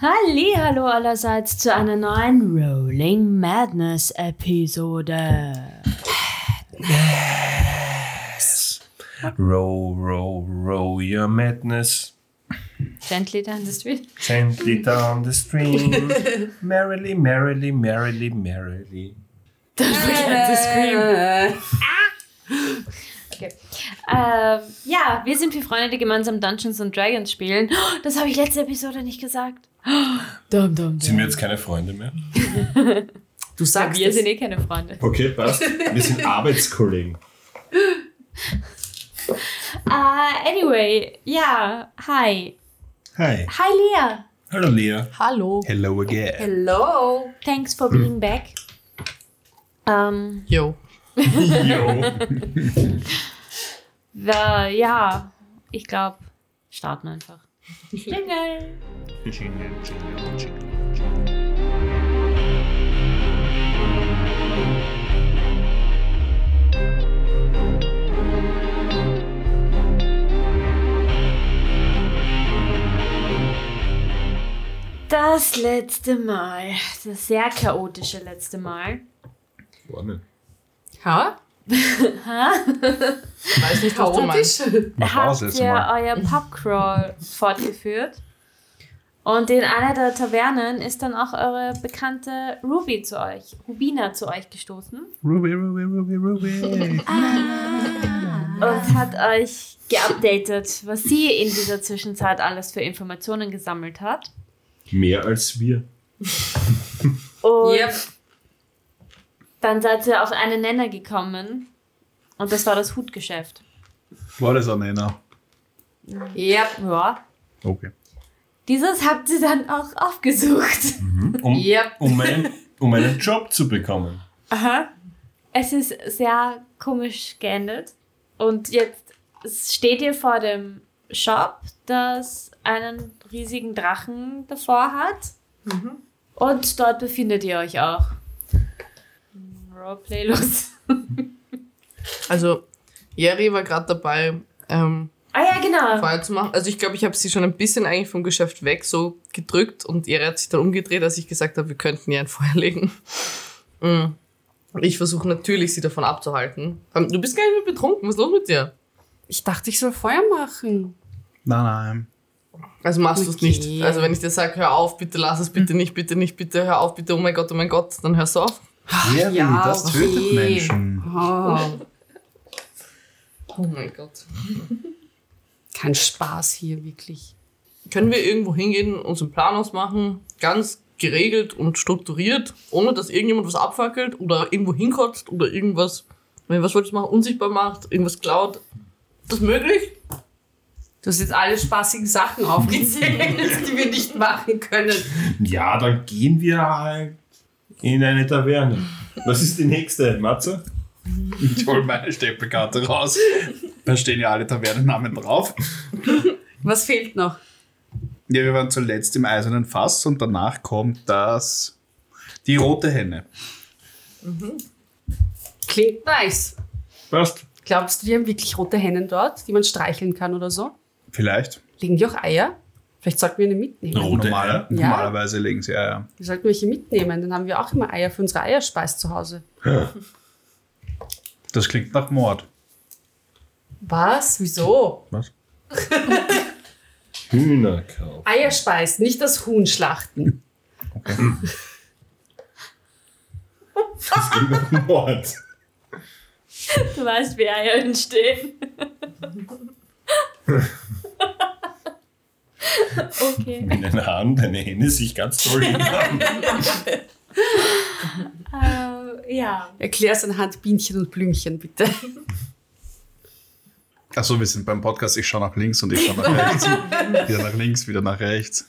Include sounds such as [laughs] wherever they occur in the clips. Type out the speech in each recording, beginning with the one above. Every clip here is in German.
Hallo allerseits zu einer neuen Rolling Madness Episode. Row, row, row your madness. Gently down the street. Gently down the stream. merrily, merrily, merrily, merrily. [laughs] Okay. Ähm, ja, wir sind vier Freunde, die gemeinsam Dungeons and Dragons spielen. [gasps] Das habe ich letzte Episode nicht gesagt. [gasps] Dum, dum, Sind wir jetzt keine Freunde mehr? [laughs] Du sagst Wir es. sind eh keine Freunde. Okay, passt. Wir sind [laughs] Arbeitskollegen. Uh, [laughs] anyway, ja, hi. Hi. Hi Lea. Hallo Lea. Hallo. Hello again. Hello. Thanks for being back. Ähm, Yo. [laughs] Jo. wir- ja, ich glaube, starten einfach. Jingle. Das letzte Mal, das sehr chaotische letzte Mal, Vorne. Ha? Weiß nicht, was du meinst. Habt ihr Mal? euer Pubcrawl fortgeführt. Und in einer der Tavernen ist dann auch eure bekannte Ruby zu euch, Rubina zu euch gestoßen Ruby, Ruby, Ruby, Ruby. und hat euch geupdatet, was sie in dieser Zwischenzeit alles für Informationen gesammelt hat. Mehr als wir. Und Yep. Dann seid ihr auf einen Nenner gekommen und das war das Hutgeschäft. War das ein Nenner? Yep. Ja. Okay. Dieses habt ihr dann auch aufgesucht. Um, Yep. um, einen, um einen Job zu bekommen. Aha. Es ist sehr komisch geendet. Und jetzt steht ihr vor dem Shop, das einen riesigen Drachen davor hat. Und dort befindet ihr euch auch. Roleplay los. [laughs] Also, Jerry war gerade dabei, ähm, Ah ja, genau. Feuer zu machen. Also ich glaube, ich habe sie schon ein bisschen eigentlich vom Geschäft weg so gedrückt und Jerry hat sich dann umgedreht, als ich gesagt habe, wir könnten ihr ein Feuer [laughs] legen. Und Ich versuche natürlich, sie davon abzuhalten. Ähm, Du bist gar nicht mehr betrunken, was ist los mit dir? Ich dachte, ich soll Feuer machen. Nein, nein. Also machst du es Okay. nicht. Also wenn ich dir sage, hör auf, bitte lass es, bitte nicht, bitte nicht, bitte hör auf, bitte, oh mein Gott, oh mein Gott, dann hörst du auf. Jerry, ja, das okay. tötet Menschen. Oh, Oh mein Gott. kein Spaß hier, wirklich. Können wir irgendwo hingehen, uns einen Plan ausmachen, ganz geregelt und strukturiert, ohne dass irgendjemand was abfackelt oder irgendwo hinkotzt oder irgendwas, wenn was wolltest du machen, unsichtbar macht, irgendwas klaut. Ist das möglich? Du hast jetzt alle spaßigen Sachen aufgezählt, [laughs] die wir nicht machen können. Ja, dann gehen wir halt in eine Taverne. Was ist die nächste, Matze? Ich hol meine Stempelkarte raus. Da stehen ja alle Tavernennamen drauf. Was fehlt noch? Ja, wir waren zuletzt im Eisernen Fass und danach kommt das. Die rote Henne. Klingt nice. Passt. Glaubst du, die haben wirklich rote Hennen dort, die man streicheln kann oder so? Vielleicht. Legen die auch Eier? Vielleicht sollten wir eine mitnehmen. Rote Normal, Eier? Ja. Normalerweise legen sie Eier. Wir sollten welche mitnehmen, dann haben wir auch immer Eier für unsere Eierspeis zu Hause. Das klingt nach Mord. Was? Wieso? Was? [laughs] Hühnerkauf. Eierspeis, nicht das Huhn schlachten. Das klingt nach Mord. Du weißt, wie Eier entstehen. [laughs] okay. [laughs] In einer Hand eine Henne sich ganz toll [laughs] hinhaben. Äh, ja. Erklär's anhand Bienchen und Blümchen, bitte. Achso, wir sind beim Podcast. Ich schaue nach links und ich schaue nach rechts. [laughs] wieder nach links, wieder nach rechts.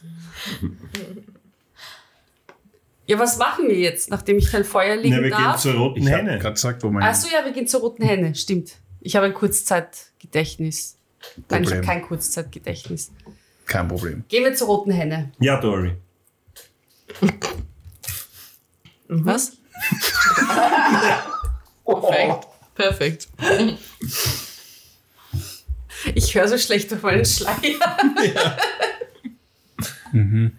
Ja, was machen wir jetzt, nachdem ich kein Feuer legen Na, wir gehen darf? zur roten Ich Henne. gerade gesagt, wo. Achso, ja, wir gehen zur roten Henne, stimmt. Ich habe ein Kurzzeitgedächtnis. Nein, ich habe Problem. kein Kurzzeitgedächtnis. Kein Problem. Gehen wir zur roten Henne. Ja, Dory. Mhm. Was? [laughs] Perfekt. Perfekt. Ich höre so schlecht auf meinen Schleier. [laughs] Ja. mhm.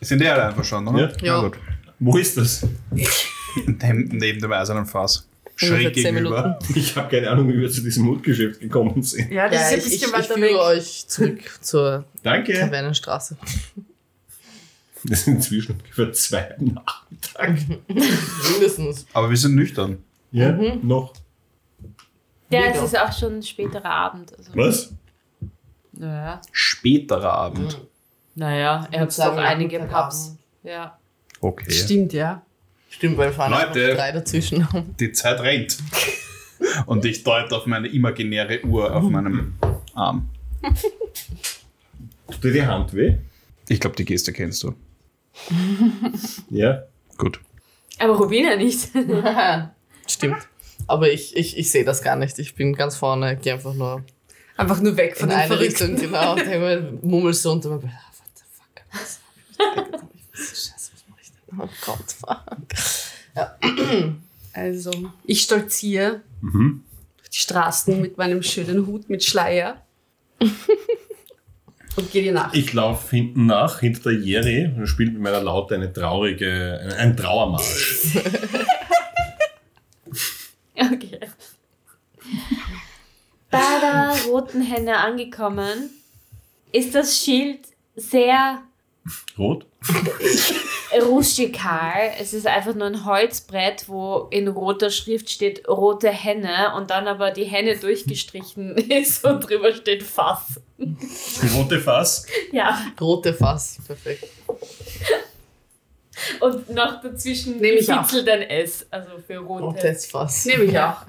Sind die alle einfach schon, oder? Ja. ja. Wo ist das? neben dem eisernen Fass. Ungefähr Schräg zehn gegenüber. [laughs] Ich habe keine Ahnung, wie wir zu diesem Mutgeschäft gekommen sind. Ja, das Ja, ist ein ich, ich, bisschen ich weiter führe weg. euch zurück [laughs] zur Danke. Tavernenstraße. Das sind inzwischen ungefähr zwei Nachmittag. [laughs] Mindestens. Aber wir sind nüchtern. Ja, Mhm. noch. Ja, Mega. es ist auch schon ein späterer Abend. Also. Was? Naja. Späterer Abend. Naja, Ich ihr habt würd sagen, auch einige Pubs. Ja. Okay. Stimmt, ja. Stimmt, weil wir fahren einfach Leute. drei dazwischen. [laughs] Die Zeit rennt. Und ich deute auf meine imaginäre Uhr auf meinem Arm. Tut dir die Hand weh? Ich glaube, die Geste kennst du. [laughs] Ja. Gut. Aber Rubina nicht. [laughs] Stimmt. Aber ich, ich, ich sehe das gar nicht. Ich bin ganz vorne, gehe einfach nur Einfach nur weg von in den eine Richtung, genau. Mir, so und dann bin ich, ah, what the fuck. Was hab ich Oh Gott, fuck. Also, ich stolziere Mhm. durch die Straßen mit meinem schönen Hut mit Schleier. [laughs] und gehe dir nach. Ich laufe hinten nach, hinter der Jerry und spiele mit meiner Laute eine traurige, ein, ein Trauermarsch. [laughs] Okay. Bei der roten Henne angekommen, ist das Schild sehr Rot? [laughs] rustikal. Es ist einfach nur ein Holzbrett, wo in roter Schrift steht rote Henne und dann aber die Henne durchgestrichen [laughs] ist und drüber steht Fass. Rote Fass? Ja, Rote Fass, perfekt. und noch dazwischen Nehme ich auch. ein S, also für rote. Rotes Fass. Nehme ich auch.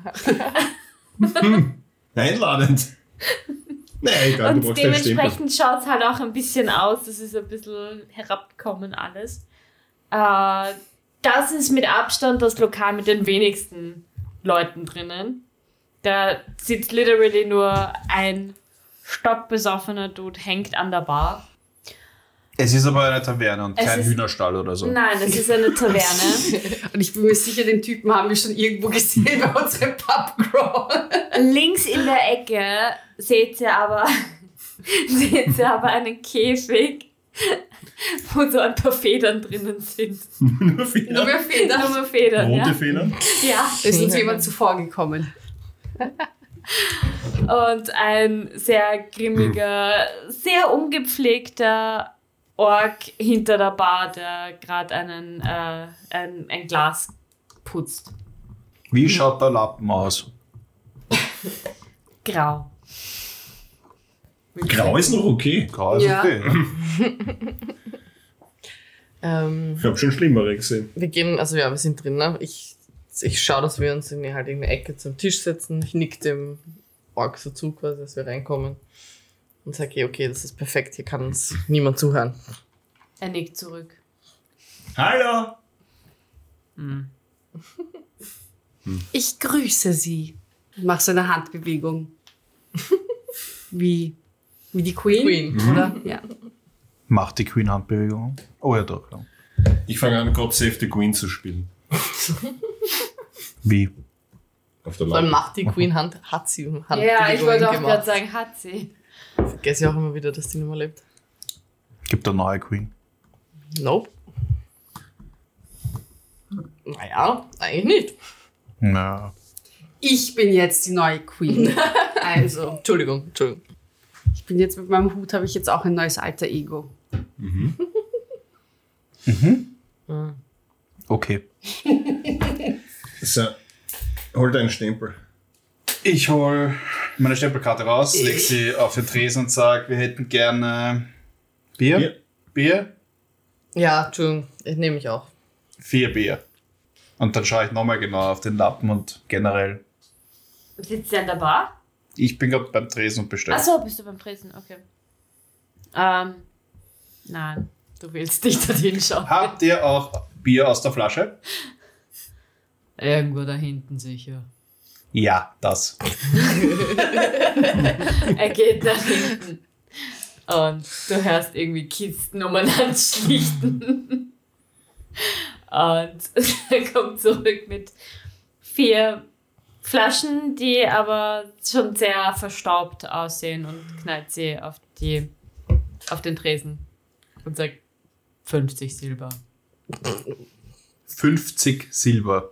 Einladend. Naja, egal, Und dementsprechend schaut es halt auch ein bisschen aus. Das ist ein bisschen herabgekommen alles. Äh, das ist mit Abstand das Lokal mit den wenigsten Leuten drinnen. Da sitzt literally nur ein stockbesoffener Dude, hängt an der Bar. Es ist aber eine Taverne und Es kein ist- Hühnerstall oder so. Nein, es ist eine [laughs] Taverne. Und ich bin mir sicher, den Typen haben wir schon irgendwo gesehen bei unserem Pubcrawl. Links in der Ecke seht ihr aber, [laughs] seht ihr aber einen Käfig, wo so ein paar Federn drinnen sind. Nur Federn. Nur mehr Federn. Nur mehr Federn, Rote ja. Federn? Ja. Ist uns jemand zuvor gekommen. [laughs] Und ein sehr grimmiger, sehr ungepflegter Ork hinter der Bar, der gerade einen äh, ein, ein Glas putzt. Wie schaut der Lappen aus? [laughs] Grau. Grau ist noch okay. Grau ist Ja. okay. [laughs] Ähm, Ich habe schon Schlimmere gesehen. wir gehen, also ja, wir sind drin. Ne? Ich, ich schaue, dass wir uns in halt in eine Ecke zum Tisch setzen. Ich nick dem Ork so zu, quasi, dass wir reinkommen. Und sage, okay, okay, das ist perfekt, hier kann uns niemand zuhören. Er nickt zurück. Hallo! Ich grüße Sie. Mach so eine Handbewegung. [laughs] Wie, wie die Queen, Queen. oder? Ja. Macht die Queen Handbewegung. Oh ja, doch. Ja. Ich fange an, God Save the Queen zu spielen. Wie? Auf der Vor allem macht die Queen Hand, hat sie Hand Ja, ich wollte auch gerade sagen, hat sie. Vergesse ich auch immer wieder, dass die nicht mehr lebt. Gibt eine neue Queen. Nope. Naja, eigentlich nicht. Na, Ich bin jetzt die neue Queen. [laughs] Also, Entschuldigung, Entschuldigung. ich bin jetzt mit meinem Hut, habe ich jetzt auch ein neues alter Ego. [laughs] okay. [laughs] So, hol deinen Stempel. Ich hole meine Stempelkarte raus, leg sie auf den Tresen und sage, wir hätten gerne Bier. Bier. Bier? Ja, Entschuldigung, ich nehme mich auch. Vier Bier. Und dann schaue ich nochmal genau auf den Lappen und generell. Sitzt er an der Bar? Ich bin gerade beim Tresen und bestelle. Achso, bist du beim Tresen, okay. Ähm, nein, du willst nicht dorthin schauen. Habt ihr auch Bier aus der Flasche? Irgendwo da hinten sicher. Ja, das. [laughs] Er geht da hinten. Und du hörst irgendwie Kisten umeinander schlichten. Und [laughs] er kommt zurück mit vier Flaschen, die aber schon sehr verstaubt aussehen und knallt sie auf, die, auf den Tresen und sagt, 50 Silber. 50 Silber.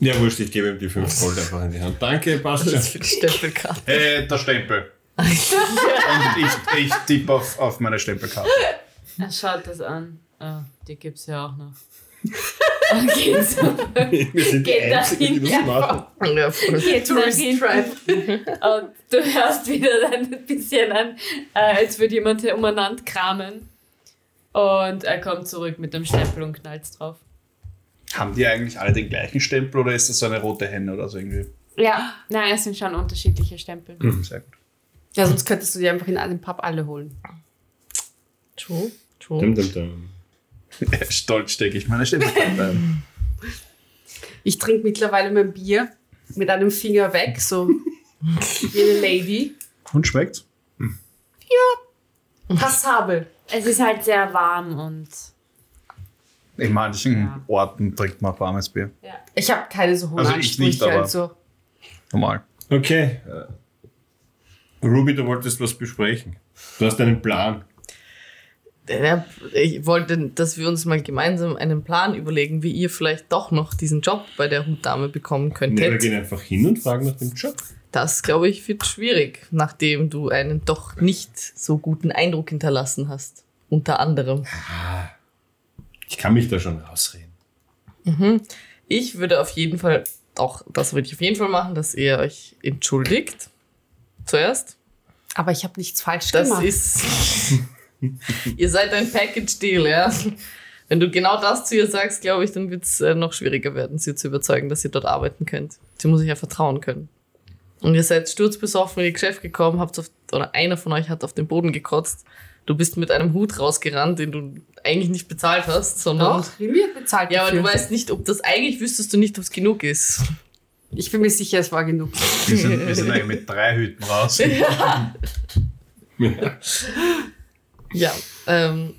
Ja, wurscht, ich gebe ihm die 5 Gold einfach in die Hand. Danke, passt schon. Das ist für die Stempelkarte. Äh, der Stempel. Und ich, ich tippe auf, auf meine Stempelkarte. Er schaut das an. Ah, die gibt's ja auch noch. Und geht so. Wir sind die Geht Einzigen, die dahin, das machen. Ja, voll. Geht nach hinten. Und du hörst wieder ein bisschen an, äh, als würde jemand hier umeinander kramen. Und er kommt zurück mit dem Stempel und knallt drauf. Haben die eigentlich alle den gleichen Stempel oder ist das so eine rote Henne oder so irgendwie? Ja, nein, es sind schon unterschiedliche Stempel. Sehr gut. Ja, sonst könntest du die einfach in einem Pub alle holen. True. True. Dum, dum, dum. [laughs] Stolz stecke ich meine Stempelkarte ein. [laughs] Ich trinke mittlerweile mein Bier mit einem Finger weg, so wie eine Lady. Und schmeckt's? Passabel. Es ist halt sehr warm und In manchen Ja. Orten trinkt man warmes Bier. Ich habe keine so hohen Also ich nicht, Ansprüche. aber- Also, Normal. Okay. äh, Ruby, du wolltest was besprechen. Du hast einen Plan. Ja, Ich wollte, dass wir uns mal gemeinsam einen Plan überlegen, wie ihr vielleicht doch noch diesen Job bei der Hutdame bekommen Nee, wir könntet. gehen einfach hin und fragen nach dem Job. Das, glaube ich, wird schwierig, nachdem du einen doch nicht so guten Eindruck hinterlassen hast. Unter anderem. Ich kann mich da schon rausreden. Ich würde auf jeden Fall, auch das würde ich auf jeden Fall machen, dass ihr euch entschuldigt. Zuerst. aber ich habe nichts falsch Das gemacht. ist. [laughs] ihr seid ein Package-Deal, ja. Wenn du genau das zu ihr sagst, glaube ich, dann wird es äh, noch schwieriger werden, sie zu überzeugen, dass ihr dort arbeiten könnt. Sie muss sich ja vertrauen können. Und ihr seid sturzbesoffen in ihr Geschäft gekommen, habt auf, oder einer von euch hat auf den Boden gekotzt. Du bist mit einem Hut rausgerannt, den du eigentlich nicht bezahlt hast, sondern. Doch, hat bezahlt Ja, aber du weißt nicht, ob das eigentlich wüsstest du nicht, ob es genug ist. Ich bin mir sicher, es war genug. Wir sind, wir sind eigentlich mit drei Hüten raus. [laughs] Ja. Ähm,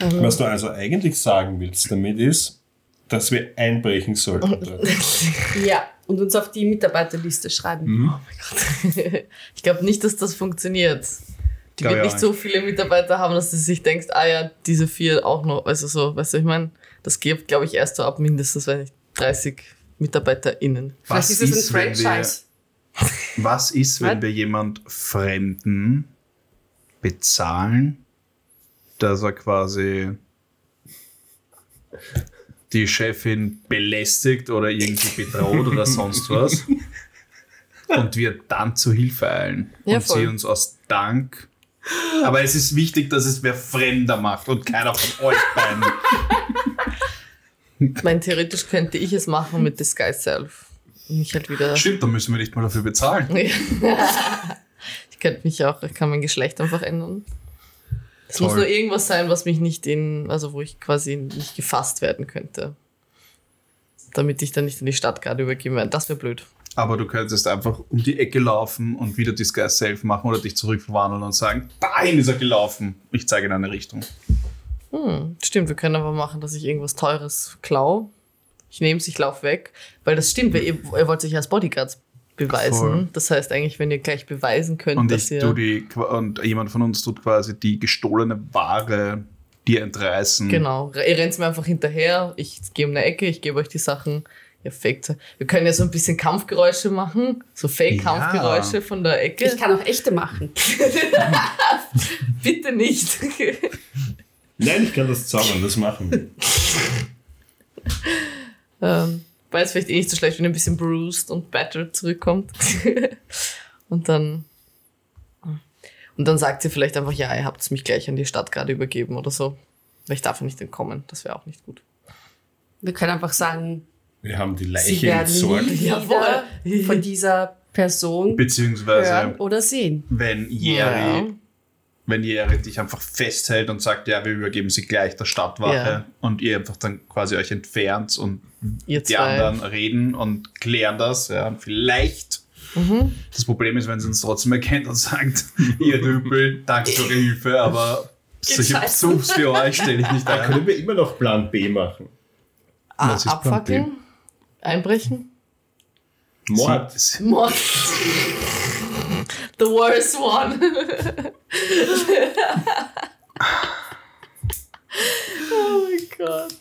ähm, Was du also eigentlich sagen willst damit ist, dass wir einbrechen sollten. [laughs] Ja, und uns auf die Mitarbeiterliste schreiben. Mhm. [laughs] ich glaube nicht, dass das funktioniert. Die Glaub wird ich nicht so viele Mitarbeiter haben, dass sie sich denkt, ah ja, diese vier auch noch. Also so, weißt du, ich meine, das geht, glaube ich, erst so ab mindestens, weiß nicht, 30 MitarbeiterInnen. Vielleicht ist es ein wir, Franchise. [laughs] was ist, wenn Was? wir jemand Fremden bezahlen, dass er quasi die Chefin belästigt oder irgendwie bedroht oder sonst was [laughs] und wir dann zu Hilfe eilen Ja, und voll. sie uns aus Dank aber es ist wichtig, dass es wer Fremder macht und keiner von euch beiden. Ich meine, theoretisch könnte ich es machen mit Disguise Self. Und mich halt wieder. Stimmt, dann müssen wir nicht mal dafür bezahlen. [laughs] ich könnte mich auch, ich kann mein Geschlecht einfach ändern. Es muss nur irgendwas sein, was mich nicht in, also wo ich quasi nicht gefasst werden könnte. Damit ich dann nicht in die Stadt gerade übergeben werde. Das wäre blöd. Aber du könntest einfach um die Ecke laufen und wieder Disguise Self machen oder dich zurückverwandeln und sagen, dahin ist er gelaufen. Ich zeige in eine Richtung. Hm, stimmt, wir können aber machen, dass ich irgendwas Teures klau. Ich nehme es, ich laufe weg. Weil das stimmt, ihr, ihr wollt euch als Bodyguards beweisen. Voll. Das heißt eigentlich, wenn ihr gleich beweisen könnt, Und dass ich ihr... die und jemand von uns tut quasi die gestohlene Ware dir entreißen. Genau, ihr rennt mir einfach hinterher, ich gehe um eine Ecke, ich gebe euch die Sachen, ihr faked. Wir können ja so ein bisschen Kampfgeräusche machen, so Fake-Kampfgeräusche von der Ecke. Ich kann auch echte machen. [laughs] Bitte nicht. Nein, ich kann das zaubern, das machen wir. ähm, weil es vielleicht eh nicht so schlecht, wenn ihr ein bisschen bruised und battered zurückkommt. [laughs] und dann. Und dann sagt sie vielleicht einfach, ja, ihr habt mich gleich an die Stadt gerade übergeben oder so. Weil ich darf ja nicht entkommen. Das wäre auch nicht gut. Wir können einfach sagen, Wir haben die sie Leiche werden entsorgt. Ja, voll. von dieser Person Beziehungsweise, hören oder sehen. wenn Jerry, wenn Jerry dich einfach festhält und sagt, ja, wir übergeben sie gleich der Stadtwache Ja. und ihr einfach dann quasi euch entfernt und Ihr die zwei. anderen reden und klären das, ja, und vielleicht. Mhm. Das Problem ist, wenn sie uns trotzdem erkennt und sagt, [laughs] ihr Rüpel, danke für eure Hilfe, aber [laughs] solche scheiße. Besuchs für euch stelle ich nicht Da können wir immer noch Plan B machen. Ah, Was ist Plan abfackeln? Einbrechen? Mord. Mord. [laughs] The worst one. oh mein Gott,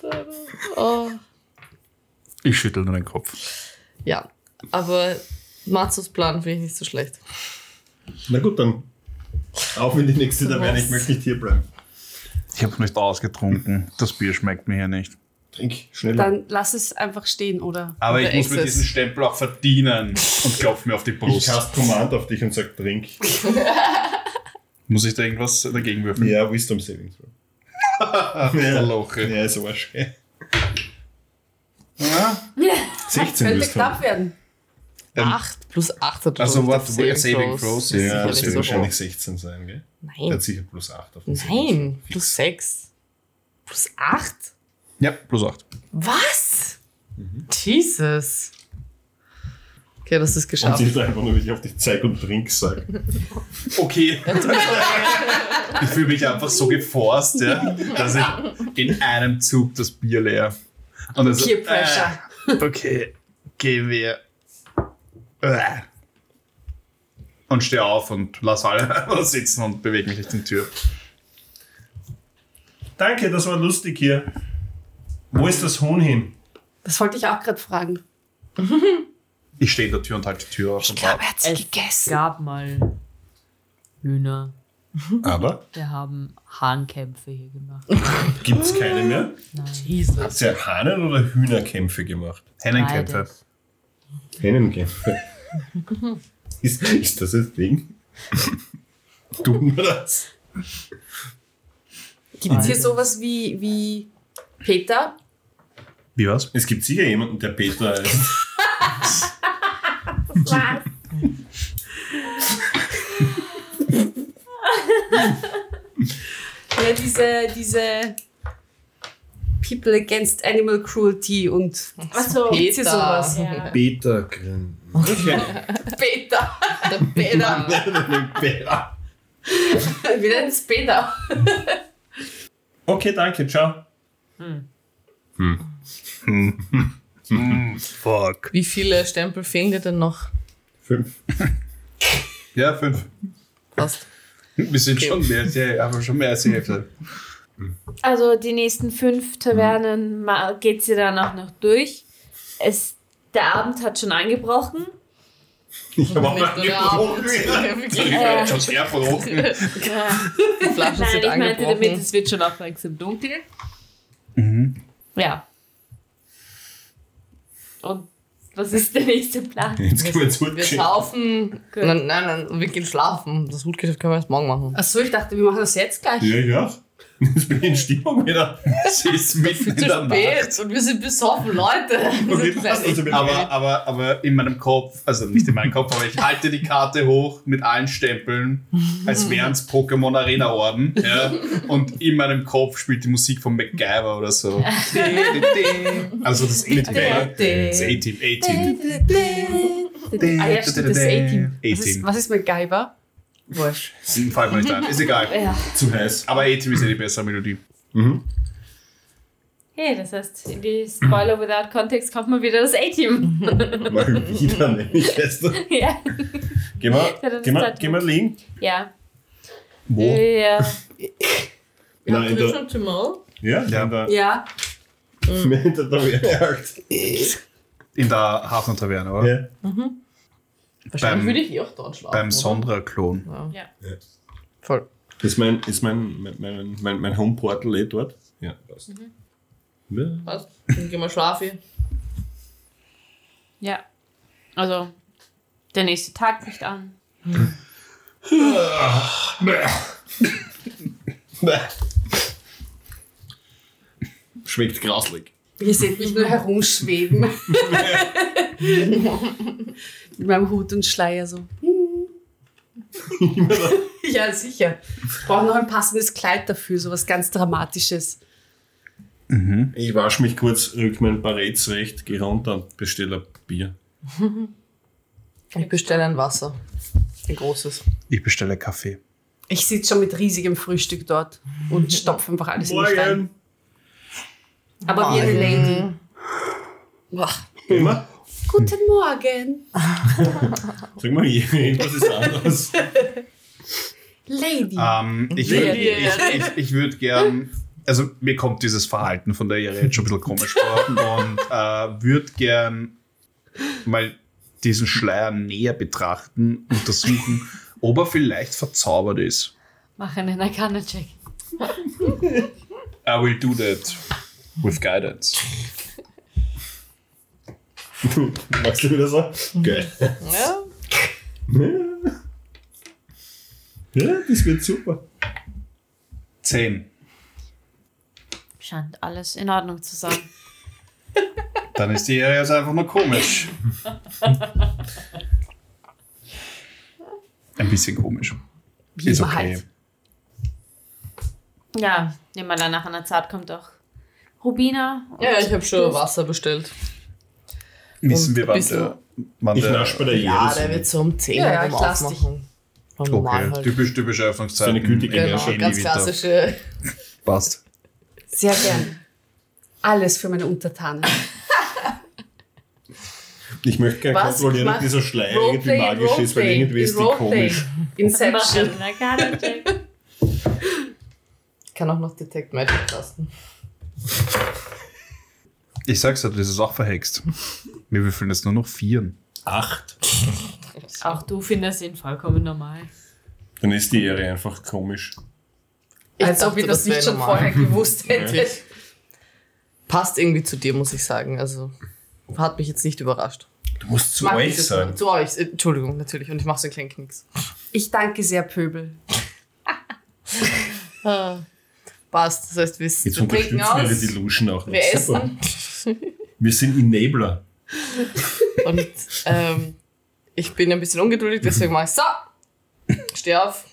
Oh. Ich schüttel nur den Kopf. Ja, aber Mazos Plan finde ich nicht so schlecht. Na gut, dann auf in die nächste Taverne. Ich möchte nicht hier bleiben. Ich habe es nicht ausgetrunken. Das Bier schmeckt mir hier nicht. Trink schneller. Dann lass es einfach stehen, oder? Aber Oder ich muss mir diesen Stempel auch verdienen und klopfe mir auf die ich Brust. cast Command auf dich und sag Trink. [laughs] Muss ich da irgendwas dagegen würfeln? Ja, Wisdom Saving Throw. [laughs] ja. Loche. ja, ist Arsch. Ja. [laughs] 16 Könnte knapp werden. Ähm, 8 plus 8 hat Also, what- Saving Saving Throws. Throws, Ja, das wird so wahrscheinlich hoch. 16 sein, gell? Der Nein, hat sicher plus 8 auf den nein, plus 6. Plus 8? Ja, plus 8. Was? Jesus. Okay, das ist Und geschafft. sie ist einfach nur, wie ich auf dich zeige und Trink sage. Okay. ich fühle mich einfach so geforst, ja, dass ich in einem Zug das Bier leer. Und dann so, Peer Pressure. Äh, okay, geh wir. Äh. Und stehe auf und lass alle einfach [laughs] sitzen und bewege mich Richtung Tür. Danke, das war lustig hier. Wo ist das Huhn hin? Das wollte ich auch gerade fragen. Ich stehe in der Tür und halte die Tür auf und warte. er hat Es gab mal Hühner. Aber Wir haben Hahnkämpfe hier gemacht. [laughs] gibt's keine mehr? Jesus. Habt ihr Hahnen- oder Hühnerkämpfe gemacht? Hennenkämpfe. Beides. Hennenkämpfe. [laughs] ist, ist das das Ding? [laughs] Tun wir das? Gibt es hier sowas wie, wie Peter? Wie was? Es gibt sicher jemanden, der Peter heißt. [laughs] Ja, diese, diese People Against Animal Cruelty und Achso, Gibt's hier sowas? Ja. Peter Grimm. Peter. Der Peter. [laughs] Peter. Wir nennen es Peter. Okay, danke, ciao. Fuck. Wie viele Stempel fehlen dir denn noch? Fünf. [laughs] Ja, fünf. Fast. Wir sind schon mehr, aber schon mehr als die Hälfte. Also die nächsten fünf Tavernen geht sie dann auch noch durch. Es, der Abend hat schon angebrochen. Ich habe auch Abend. [laughs] angebrochen. Ich jetzt schon sehr verrochen. Die Flaschen Nein, ich meinte damit, es wird schon aufmerksam dunkel. Ja. Und was ist der nächste Plan? Jetzt gehen wir ins Wir Hutgeschäft. saufen. Nein, nein, nein, wir gehen schlafen. Das Hutgeschäft können wir erst morgen machen. Achso, ich dachte, wir machen das jetzt gleich. Ja, ja. [laughs] Jetzt bin ich in Stimmung wieder. [laughs] Sie ist mitten in der Nacht. und wir sind besoffen, Leute. Okay, also mit Aber, aber, aber in meinem Kopf, also nicht in meinem Kopf, aber ich halte die Karte hoch mit allen Stempeln, als wären es Pokémon Arena Orden. Ja? Und in meinem Kopf spielt die Musik von MacGyver oder so. [laughs] Also das A-Team. oder? Das A-Team, A-Team. Ah ja, stimmt, das A-Team. Was ist, A-Team. Wurscht. Fällt mir nicht ein, ist egal. [laughs] Ja. zu heiß. Aber A-Team ist ja die bessere Melodie. Hey, das heißt, in die Spoiler without Context kommt mal wieder das A-Team. [laughs] Mal wieder, nämlich gestern. [laughs] ja. Gehen wir, Ja, das gehen wir, ist gehen wir liegen? Ja. Wo? Ja. Nein, in der, schon Zimmer? ja, Ja. in der, Ja, in der Taverne halt. In der Hafentaverne, oder? Ja. Wahrscheinlich Beim- würde ich eh auch dort schlafen. Beim? Sondra-Klon. Ja. Voll. Ist mein, ist mein, mein, mein, mein, mein Homeportal eh dort? Ja, passt. Ja. Passt. Dann gehen wir schlafen. Ja. Also, der nächste Tag bricht an. Bäh. Schmeckt grauslig. ihr seht mich nur herumschweben. [laughs] [laughs] Mit meinem Hut und Schleier so. [laughs] ja, sicher. Ich brauche noch ein passendes Kleid dafür, so was ganz Dramatisches. Ich wasche mich kurz, rück mein Barett zurecht, gehe runter und bestelle ein Bier. [laughs] Ich bestelle ein Wasser. Ein großes. Ich bestelle Kaffee. Ich sitze schon mit riesigem Frühstück dort und [laughs] stopfe einfach alles in mich rein. Aber wie eine Lady. Boah. Immer? Guten Morgen. [laughs] Sag mal, irgendwas ist anders. Lady. Ähm, ich würde ich, ich, ich würd gern also mir kommt dieses Verhalten von der Ehre jetzt schon ein bisschen komisch vor [laughs] und äh, würde gern mal diesen Schleier näher betrachten, untersuchen, ob er vielleicht verzaubert ist. Mach einen Arcana-Check. I will do that with guidance. Machst du wieder so? Geil. Ja, Ja, das wird super. Zehn. Scheint alles in Ordnung zu sein. [laughs] Dann ist die Ehre jetzt einfach nur komisch. Ein bisschen komisch. Ist immer okay. halt. Ja, nehmen wir dann nach einer Zeit kommt auch Rubina. ja ich habe schon Wasser bestellt. Wissen wir, wann der, wann Ich der nasch bei der Ja, der so wird so um 10 Ja, ja, dich. aufmachen. Okay, halt. typisch, typische Öffnungszeiten. So eine gütige Im Genau, Schon ganz Winter. klassische. [laughs] Passt. Sehr gern. Alles für meine Untertanen. [laughs] Ich möchte gerne Was? kontrollieren, ob dieser Schleier irgendwie Roleplay, magisch ist, weil Roleplay, irgendwie ist die Roleplay. komisch. Inception. Ich kann auch noch Detect Magic casten. Ich sag's dir, das ist auch verhext. Wir würfeln jetzt nur noch Vieren. Acht. Auch du findest ihn vollkommen normal. Dann ist die Ehre einfach komisch. Ich Als ob ich das das nicht schon normal. vorher gewusst [laughs] hätte. Passt irgendwie zu dir, muss ich sagen. Also hat mich jetzt nicht überrascht. Du musst zu Mag euch sagen. Zu euch, äh, Entschuldigung, natürlich. Und ich mache so einen kleinen Knicks. Ich danke sehr, Pöbel. [laughs] Ah, Passt, das heißt, wir, Jetzt wir trinken unterstützen wir aus, die Delusion auch noch. wir Super. essen [laughs] Wir sind Enabler. und ähm, ich bin ein bisschen ungeduldig, deswegen mache ich so. Steh auf.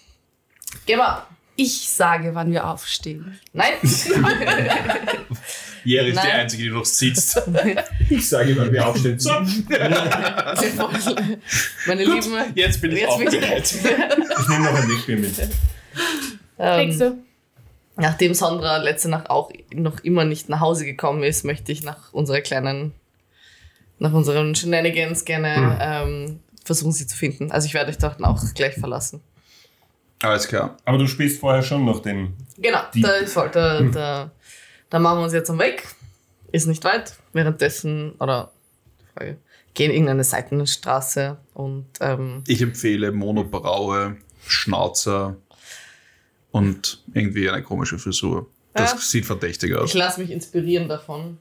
Geh mal. Ich sage, wann wir aufstehen. Nein. [laughs] Jere ist die Nein. Einzige, die noch sitzt. Ich sage, weil wir aufstehen. So. [laughs] Meine Lieben, Jetzt bin ich jetzt auch bereit. Ich nehme noch ein Lichtbier mit. Kriegst ähm, du? Nachdem Sandra letzte Nacht auch noch immer nicht nach Hause gekommen ist, möchte ich nach unserer kleinen, nach unseren Shenanigans gerne ähm, versuchen, sie zu finden. Also ich werde euch dort auch gleich verlassen. Alles klar. Aber du spielst vorher schon noch den. Genau, da, ist voll, da, da, da machen wir uns jetzt am Weg. Ist nicht weit. Währenddessen, oder Frage, gehen irgendeine Seitenstraße und ähm, Ich empfehle Monobraue, Schnauzer und irgendwie eine komische Frisur. Das Ja. sieht verdächtig aus. ich lasse mich inspirieren davon.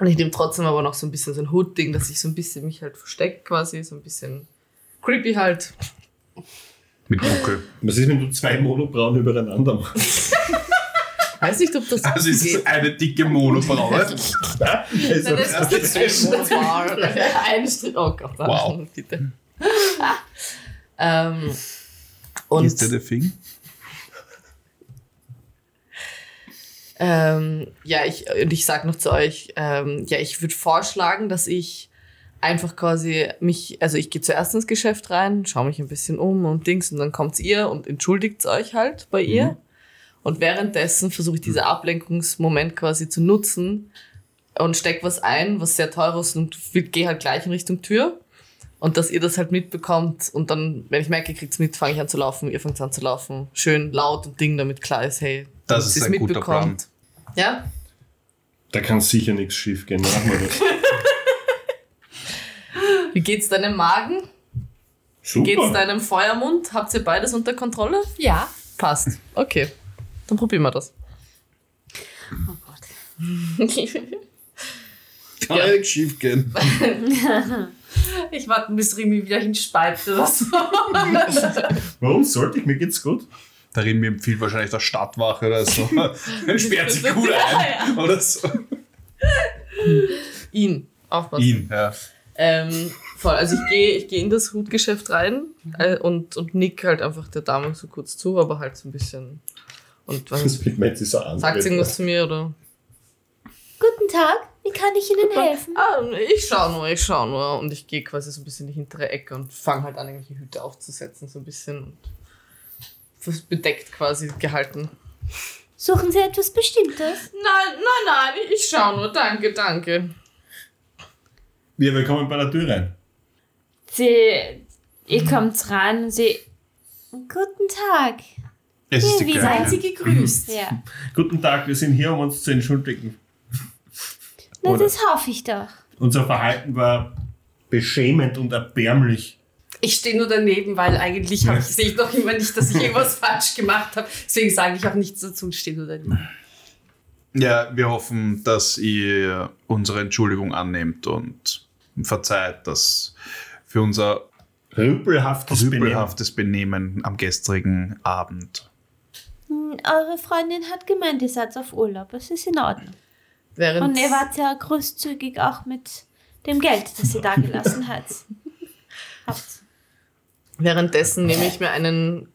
Und ich nehme trotzdem aber noch so ein bisschen so ein Hut-Ding, dass ich so ein bisschen mich halt verstecke quasi, so ein bisschen creepy halt. Mit Buckel. Was ist, wenn du zwei Monobrauen übereinander machst? Weiß nicht, ob das Also ist es eine dicke Monobraue. Also, Das ist ein Mal. Ein Strich. Oh Gott, Wow. [laughs] bitte. ähm, und ist der der Ähm, ja, ich, und ich sag noch zu euch, ähm, ja, ich würde vorschlagen, dass ich einfach quasi mich, also ich gehe zuerst ins Geschäft rein, schaue mich ein bisschen um und Dings und dann kommt ihr und entschuldigt euch halt bei ihr. Und währenddessen versuche ich diesen Ablenkungsmoment quasi zu nutzen und steck was ein, was sehr teuer ist und gehe halt gleich in Richtung Tür. Und dass ihr das halt mitbekommt und dann, wenn ich merke, ihr kriegt's mit, fange ich an zu laufen, ihr fangt an zu laufen. Schön laut und Ding, damit klar ist, hey, Das dass ist ein guter Plan. Ja? Da kann sicher nichts schief gehen. Machen wir das. [laughs] Wie geht's deinem Magen? Super. Geht's deinem Feuermund? Habt ihr beides unter Kontrolle? Ja. Passt. Okay. Dann probieren wir das. Oh [laughs] Gott. Kann ja nichts schief gehen. [laughs] Ich warte, bis Rimi wieder hinspeibt oder so. Warum sollte ich? Mir geht's gut. Darin mir empfiehlt wahrscheinlich der Stadtwache oder so. [laughs] Sperrt sich gut ein. Oder so. [laughs] Ihn. Aufpassen. Ihn, ja. Ähm, voll. Also ich gehe ich geh in das Hutgeschäft rein äh, und, und nick halt einfach der Dame so kurz zu, aber halt so ein bisschen. Und was Das sie so an. sagt sie irgendwas zu mir oder? Guten Tag, wie kann ich Ihnen helfen? Ah, ich schau nur, ich schau nur. Und ich gehe quasi so ein bisschen in die hintere Ecke und fange halt an, irgendwelche Hüte aufzusetzen, so ein bisschen. Und bedeckt quasi gehalten. Suchen Sie etwas Bestimmtes? Nein, nein, nein, ich schau nur. Danke, danke. Ja, wir kommen bei der Tür rein. Sie, ihr kommt rein und sie, guten Tag. Es ist die Wie Kleine. Seien Sie gegrüßt. Ja. Guten Tag, wir sind hier, um uns zu entschuldigen. Na, Oder- das hoffe ich doch. Unser Verhalten war beschämend und erbärmlich. Ich stehe nur daneben, weil eigentlich ich, sehe ich noch immer nicht, dass ich irgendwas [laughs] falsch gemacht habe. Deswegen sage ich auch nichts dazu und stehe nur daneben. Ja, wir hoffen, dass ihr unsere Entschuldigung annehmt und verzeiht, dass für unser Rüpelhaftes Benehmen. rüpelhaftes Benehmen am gestrigen Abend. Hm, Eure Freundin hat gemeint, ihr seid auf Urlaub. Es ist in Ordnung. Während, Und ihr wart sehr großzügig auch mit dem Geld, das ihr da gelassen [laughs] habt. Währenddessen nehme ich mir einen,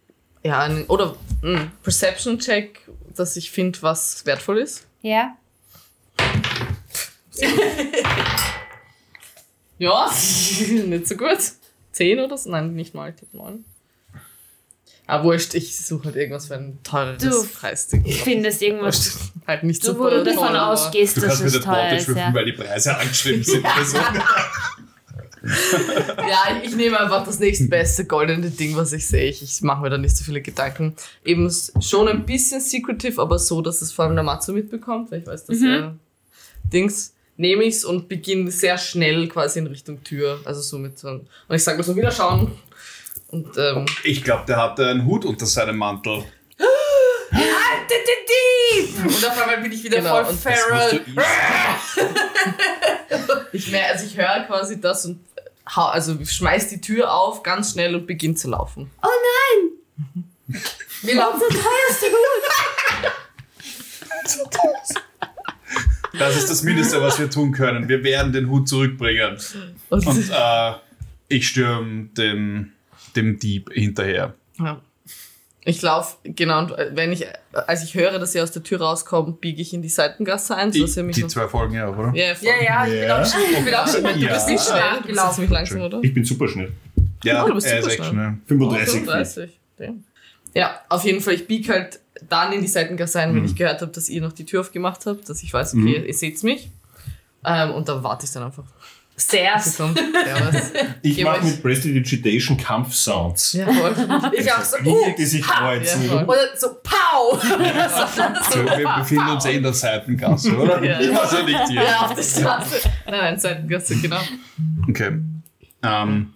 ja, einen, oder einen Perception-Check, dass ich finde, was wertvoll ist. Ja? Ja, [laughs] nicht so gut. Zehn oder so? Nein, nicht mal, ich glaube neun. Aber wurscht, ich suche halt irgendwas für ein teures Du Preisding. findest irgendwas, Wurscht, halt nicht du, super wo du davon ausgehst, Du dass kannst mit es der teuer Torte ist. schlüpfen, Ja. weil die Preise angeschrieben sind. so. [laughs] [laughs] Ja, ich nehme einfach das nächstbeste goldene Ding, was ich sehe. Ich, ich mache mir da nicht so viele Gedanken. Eben schon ein bisschen secretive, aber so, dass es vor allem der Matzo mitbekommt, weil ich weiß, dass er Dings nehme ich's und beginne sehr schnell quasi in Richtung Tür. Also so mit so einem- Und ich sage mir so, wieder schauen. Und ähm, Ich glaube, der hatte einen Hut unter seinem Mantel. Und auf einmal bin ich wieder Genau, voll feral. [laughs] ich also ich höre quasi das und also schmeiß die Tür auf ganz schnell und beginne zu laufen. Wir laufen Das ist das Mindeste, was wir tun können. Wir werden den Hut zurückbringen. Und, Und äh, ich stürme dem, dem Dieb hinterher. ja. Ich laufe, genau, und wenn ich, als ich höre, dass ihr aus der Tür rauskommt, biege ich in die Seitengasse ein, Die, sodass ihr mich die zwei Folgen ja auch, oder? Ja. Ja, ja, ich bin auch schon, ich bin auch Ja. du bist nicht Schnell, schnell du bist jetzt gelaufen. ziemlich langsam, oder? Ich bin super schnell. Ja, Oh, du bist er ist super echt schnell. schnell. 35. 35. Damn. Ja, auf jeden Fall, ich biege halt dann in die Seitengasse ein, wenn ich gehört habe, dass ihr noch die Tür aufgemacht habt, dass ich weiß, okay, ihr seht mich. Ähm, und dann warte ich dann einfach. Kommt. Servus. [laughs] Ich mache mit Prestidigitation Kampfsounds. Ja, voll. Ich auch so, uh, die sich Ja, kreuzen. voll. oder so, pow! [laughs] So, wir befinden uns eh in der Seitengasse, oder? Ja. Also nicht hier. Ja, auf der Straße. Nein, nein, Seitengasse, genau. Okay. Ähm,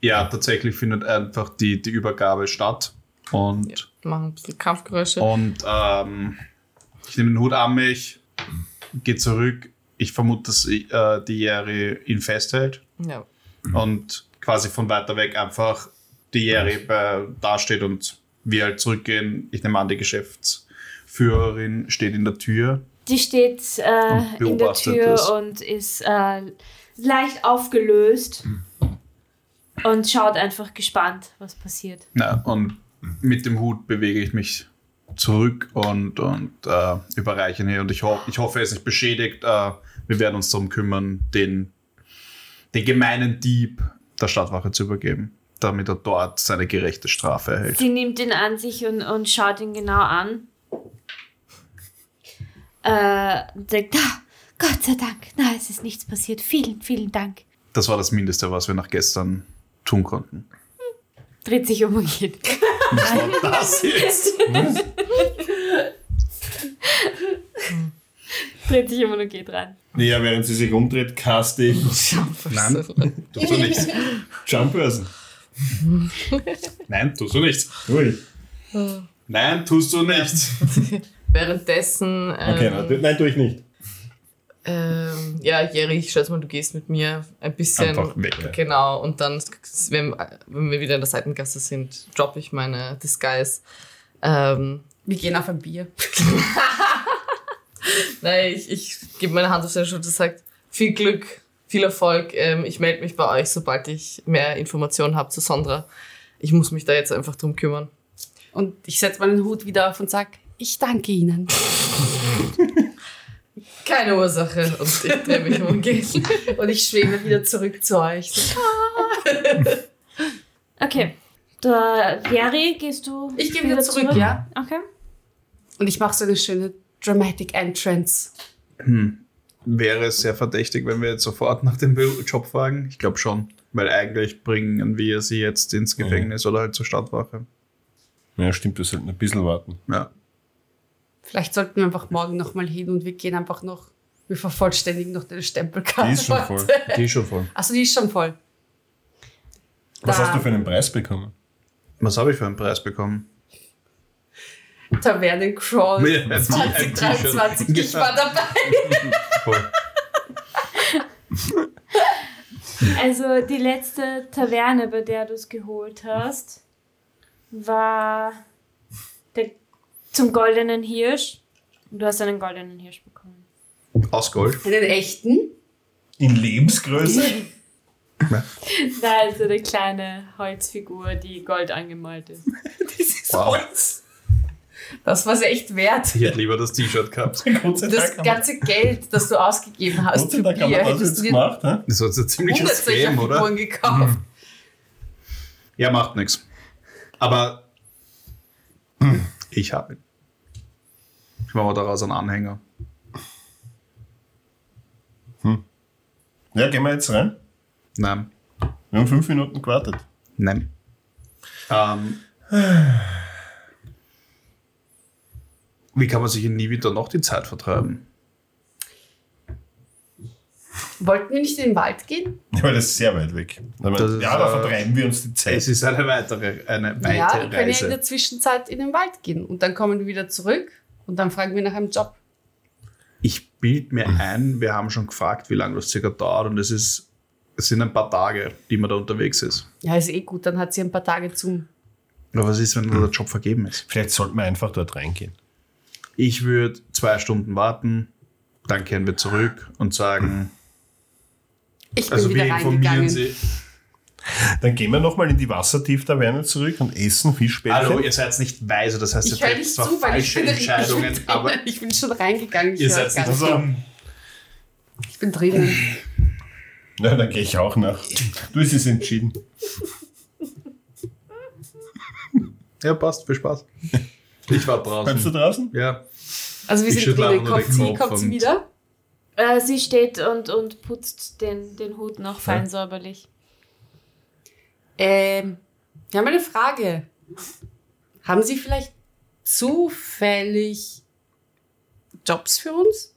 ja, tatsächlich findet einfach die, die Übergabe statt. Und, Machen ein bisschen Kampfgeräusche. und ähm, ich nehme den Hut an mich, gehe zurück. Ich vermute, dass äh, die Jerry ihn festhält Ja. und quasi von weiter weg einfach die Jerry bei, dasteht und wir halt zurückgehen. Ich nehme an, die Geschäftsführerin steht in der Tür. Die steht äh, in der Tür es. und ist äh, leicht aufgelöst und schaut einfach gespannt, was passiert. Ja, und mit dem Hut bewege ich mich zurück und, und äh, überreiche ihn hier. Und ich, ho ich hoffe, er ist nicht beschädigt. Äh, wir werden uns darum kümmern, den, den gemeinen Dieb der Stadtwache zu übergeben, damit er dort seine gerechte Strafe erhält. Sie nimmt ihn an sich und, und schaut ihn genau an. Äh, und sagt, ah, Gott sei Dank, na, es ist nichts passiert. Vielen, vielen Dank. Das war das Mindeste, was wir nach gestern tun konnten. Dreht sich um und geht. Was war das jetzt? Dreht sich um und geht rein. Ja, während sie sich umdreht, caste ich Nein, tust du nicht. Jumpbörsen. Nein, tust du nicht. Ui. Nein, tust du nicht. Währenddessen. Ähm, Okay, nein, nein, tue ich nicht. Ähm, ja, Jerry, ich schätze mal, du gehst mit mir ein bisschen. Einfach weg. Genau, und dann, wenn, wenn wir wieder in der Seitengasse sind, droppe ich meine Disguise. Ähm, Wir gehen auf ein Bier. [laughs] nein, ich, ich gebe meine Hand auf seine Schulter und sage, viel Glück, viel Erfolg. Ähm, ich melde mich bei euch, sobald ich mehr Informationen habe zu Sondra. Ich muss mich da jetzt einfach drum kümmern. Und ich setze meinen Hut wieder auf und sag, ich danke Ihnen. [laughs] Keine Ursache. Und ich drehe mich um und [laughs] ich schwebe wieder zurück zu euch. So, Okay. Der Jerry, gehst du Ich gehe wieder zurück, ja. Okay. Und ich mache so eine schöne Dramatic Entrance. Wäre es sehr verdächtig, wenn wir jetzt sofort nach dem Job fragen? Ich glaube schon. Weil eigentlich bringen wir sie jetzt ins Gefängnis oder halt zur Stadtwache. Ja, stimmt, wir sollten ein bisschen warten. Ja. Vielleicht sollten wir einfach morgen nochmal hin und wir gehen einfach noch, wir vervollständigen noch deine Stempelkarte. Die ist schon voll. Die ist schon voll. Achso, die ist schon voll. Was Da- hast du für einen Preis bekommen? Was habe ich für einen Preis bekommen? Tavernencrawl Ja, ein T- ein 2023. T-Shirt. Ich war dabei. Voll. Also die letzte Taverne, bei der du es geholt hast, war zum goldenen Hirsch. Und du hast einen goldenen Hirsch bekommen. Aus Gold. Einen echten? In Lebensgröße? Da ist so eine kleine Holzfigur, die gold angemalt ist. [laughs] Dieses Wow. Holz. Das war echt wert. Ich hätte lieber das T-Shirt gehabt. [laughs] Das ganze Geld, das du ausgegeben hast für Bier, wir das hättest du dir gemacht. Hä? Das war jetzt ein ziemlicher 100 solcher Scam, oder? Figuren gekauft. Ja, macht nichts. Aber ich habe ihn. Ich mache daraus einen Anhänger. Ja, gehen wir jetzt rein. Nein. Wir haben fünf Minuten gewartet. Nein. Ähm, wie kann man sich in Niewinter noch die Zeit vertreiben? Wollten wir nicht in den Wald gehen? Ja, weil das ist sehr weit weg. Das ist, ja, da äh, vertreiben wir uns die Zeit. Es ist eine weitere, eine weite ja, wir können ja in der Zwischenzeit in den Wald gehen. Und dann kommen wir wieder zurück und dann fragen wir nach einem Job. Ich bilde mir ein, wir haben schon gefragt, wie lange das circa dauert und es ist, es sind ein paar Tage, die man da unterwegs ist. Ja, ist eh gut, dann hat sie ein paar Tage zum. Aber was ist, wenn der Job vergeben ist? Vielleicht sollten wir einfach dort reingehen. Ich würde zwei Stunden warten, dann kehren wir zurück und sagen, Ich bin also wieder wir informieren reingegangen. Sie. Dann gehen wir nochmal in die Wassertieftaverne zurück und essen Fischbällchen. Hallo, ihr seid nicht weise, das heißt, ihr Ich trefft zwar zu, ich falsche bin, Entscheidungen, ich, bin, aber [laughs] ich bin schon reingegangen. Ich, ihr seid nicht nicht. dumm. ich bin drinnen. Na, dann gehe ich auch nach. Du ist es entschieden. Ja, passt, viel Spaß. Ich war Bleibst du draußen. draußen? Ja. Also wir Ich sind drinnen. Kommt sie, Kopf kommt sie wieder? Äh, sie steht und, und putzt den, den Hut noch fein säuberlich. Ähm, wir haben eine Frage. Haben Sie vielleicht zufällig Jobs für uns?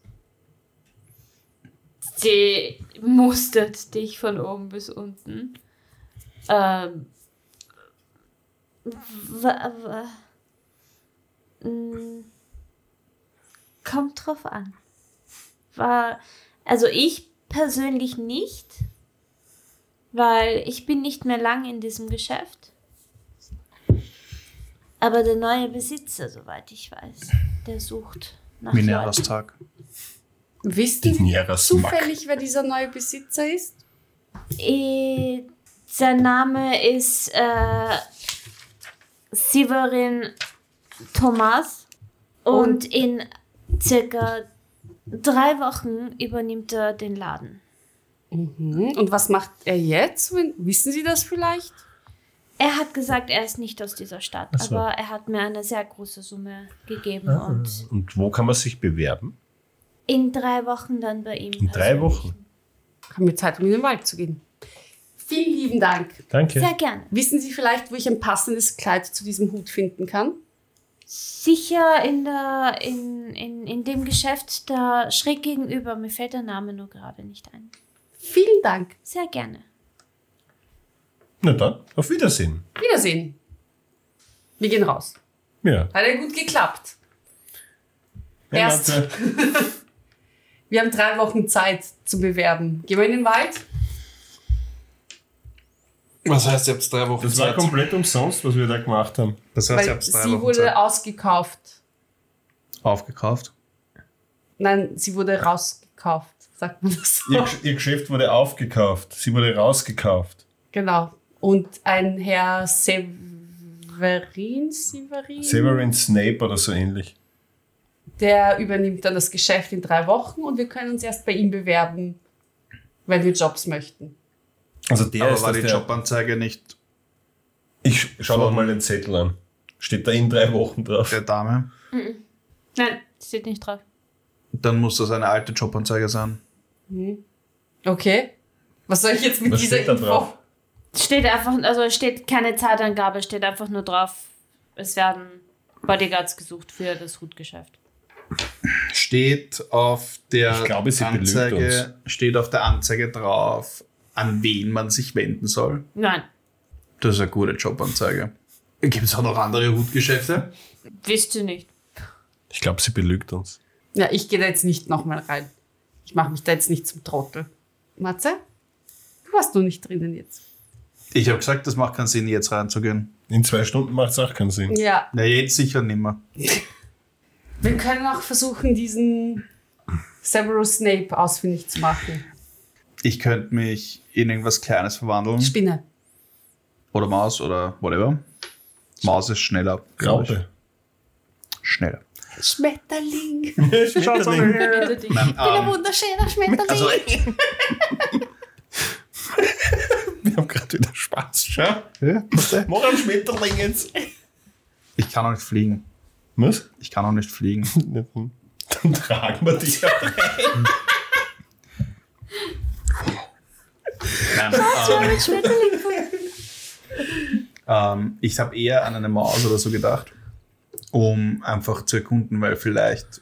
Sie mustert dich von oben bis unten. Ähm. Mm, Kommt drauf an. War, also ich persönlich nicht, weil ich bin nicht mehr lang in diesem Geschäft. Aber der neue Besitzer, soweit ich weiß, der sucht nach Mineras Leuten. Tag. Wissen Sie Nieras Mack. zufällig, wer dieser neue Besitzer ist? Äh, sein Name ist äh, Severin Thomas und, in circa drei Wochen übernimmt er den Laden. Mhm. Und was macht er jetzt? Wissen Sie das vielleicht? Er hat gesagt, er ist nicht aus dieser Stadt, so. aber er hat mir eine sehr große Summe gegeben Ah. und Und wo kann man sich bewerben? in drei Wochen dann bei ihm. In drei. Wochen. Haben wir Zeit, um in den Wald zu gehen. Vielen lieben Dank. Danke. Sehr gerne. Wissen Sie vielleicht, wo ich ein passendes Kleid zu diesem Hut finden kann? Sicher in, der, in, in, in dem Geschäft da schräg gegenüber. Mir fällt der Name nur gerade nicht ein. Vielen Dank. Sehr gerne. Na dann, auf Wiedersehen. Wiedersehen. Wir gehen raus. Ja. Hat ja gut geklappt. Ja, Erst-. [laughs] Wir haben drei Wochen Zeit zu bewerben. Gehen wir in den Wald? Was heißt, ihr habt drei Wochen Das war komplett umsonst, was wir da gemacht haben. Das heißt, ihr Weil habt drei sie Wochen wurde Zeit. ausgekauft. aufgekauft. Nein, sie wurde rausgekauft. Sagt man das so? Ihr, ihr Geschäft wurde aufgekauft. Sie wurde rausgekauft. Genau. Und ein Herr Severin, Severin, Severin Snape oder so ähnlich. der übernimmt dann das Geschäft in drei Wochen und wir können uns erst bei ihm bewerben, wenn wir Jobs möchten. Also der Aber ist war das die der, Jobanzeige nicht Ich schau noch mal den Zettel an. Steht da in drei Wochen drauf. der Dame? Nein, steht nicht drauf. Dann muss das eine alte Jobanzeige sein. Okay. Was soll ich jetzt mit Was dieser steht da Info? drauf? Steht einfach, also steht keine Zeitangabe, steht einfach nur drauf. es werden Bodyguards gesucht für das Hutgeschäft. Steht auf der Ich glaube, Anzeige, steht auf der Anzeige drauf, an wen man sich wenden soll. Nein, Das ist eine gute Jobanzeige. Gibt es auch noch andere Hutgeschäfte? wisst ihr nicht. Ich glaube, sie belügt uns. Ja, ich gehe da jetzt nicht nochmal rein. Ich mache mich da jetzt nicht zum Trottel. Matze? Du warst nur nicht drinnen jetzt. Ich habe gesagt, das macht keinen Sinn, jetzt reinzugehen. In zwei Stunden macht es auch keinen Sinn. Ja. Na, jetzt sicher nimmer. [laughs] Wir können auch versuchen, diesen Severus Snape ausfindig zu machen. Ich könnte mich in irgendwas Kleines verwandeln. Spinne. Oder Maus oder whatever. Maus ist schneller. Raupe. Schneller. Schmetterling. [laughs] Schmetterling. Nein, Ein ähm, wunderschöner Schmetterling. also, [laughs] Wir haben gerade wieder Spaß. Schau. ja, bitte. Mach einen Schmetterling jetzt. ich kann auch nicht fliegen. Was? Ich kann auch nicht fliegen. [laughs] Dann tragen wir dich auch rein. Nein, ähm, ähm, ich habe eher an eine Maus oder so gedacht, um einfach zu erkunden, weil vielleicht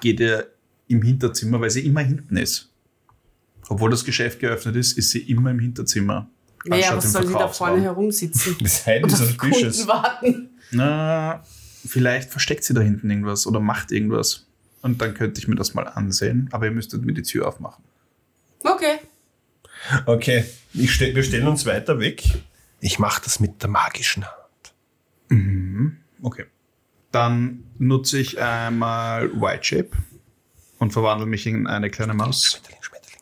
geht er im Hinterzimmer, weil sie immer hinten ist. Obwohl das Geschäft geöffnet ist, ist sie immer im Hinterzimmer. Naja, was soll sie da vorne herumsitzen? Das Heidi Und ist Kunden warten. Na, vielleicht versteckt sie da hinten irgendwas oder macht irgendwas. Und dann könnte ich mir das mal ansehen, aber ihr müsstet mir die Tür aufmachen. Okay. Okay, ich stell, wir stellen uns weiter weg. Ich mache das mit der magischen Hand. Okay. Dann nutze ich einmal White Shape und verwandle mich in eine kleine Maus. Schmetterling, Schmetterling.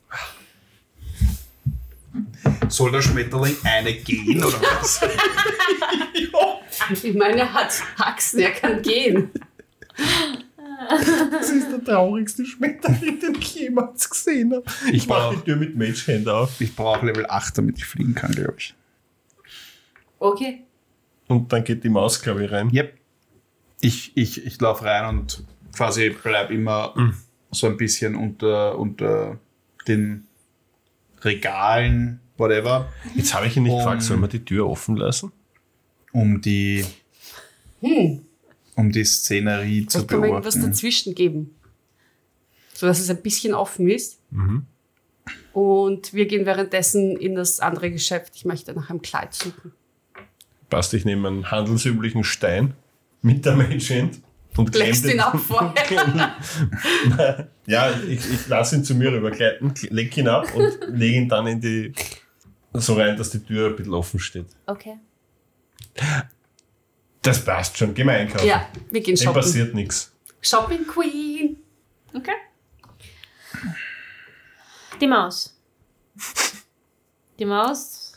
Soll der Schmetterling eine gehen oder was? [laughs] Ich meine, er hat Haxen, er kann gehen. Das ist der traurigste Schmetterling, den ich jemals gesehen habe. Ich mache die Tür mit Mage Hand auf. Ich brauche Level 8, damit ich fliegen kann, glaube ich. Okay. Und dann geht die Maus, glaube ich, rein. Yep. Ich, ich, ich laufe rein und quasi bleib immer so ein bisschen unter, unter den Regalen, whatever, Jetzt habe ich ihn nicht Um- gefragt, sollen wir die Tür offen lassen? um die, Hm. um die Szenerie zu Vielleicht kann man irgendwas beobachten. dazwischen geben. So dass es ein bisschen offen ist. Und wir gehen währenddessen in das andere Geschäft. Ich möchte nach einem Kleid suchen. Passt, ich nehme einen handelsüblichen Stein mit der Mage Hand und klemm ihn ab vorher. [laughs] ja, ich, ich lasse ihn zu mir rübergleiten, leg ihn ab und lege ihn dann in die. so rein, dass die Tür ein bisschen offen steht. Okay. Das passt schon, geh mal einkaufen. Ja, wir gehen Dem shoppen. passiert nichts. Shopping Queen. Okay. Die Maus. Die Maus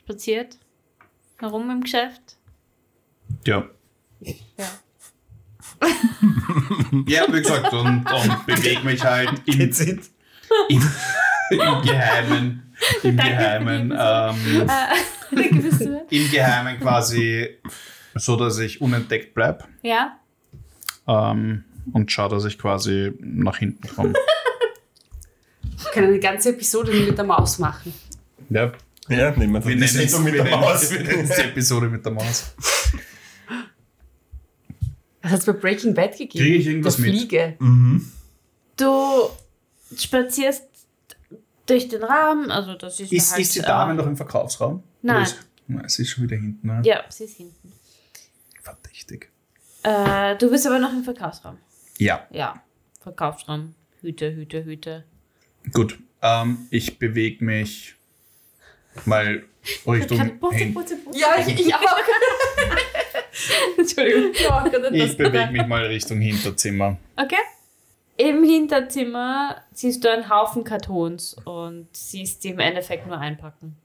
spaziert herum im Geschäft. Ja. Ja. [laughs] Ja, wie gesagt, und, und bewege mich halt im, im, im Geheimen, im Geheimen, ähm, [laughs] Zuhören. im Geheimen quasi, so dass ich unentdeckt bleibe Ja. ähm, und schaue, dass ich quasi nach hinten komme. Wir [laughs] können eine ganze Episode mit der Maus machen. Ja, Ja, nehmen wir dann wir die nennen es Sendung mit der Maus. die Episode mit der Maus. Was hat es bei Breaking Bad gegeben? Kriege ich irgendwas der mit? Fliege. Du spazierst durch den Raum, also das ist, Ist, halt, ist die Dame äh, noch im Verkaufsraum? Nein. Ist, Nein, sie ist schon wieder hinten. Ne? Ja, sie ist hinten. Verdächtig. Äh, du bist aber noch im Verkaufsraum. Ja, Ja, Verkaufsraum. Hüte, Hüte, Hüte. gut. Ähm, ich bewege mich mal Richtung hin. Ja, ich, ich auch. [laughs] Entschuldigung. Gerade Ich bewege mich mal Richtung Hinterzimmer. Okay. Im Hinterzimmer siehst du einen Haufen Kartons und siehst die im Endeffekt nur einpacken.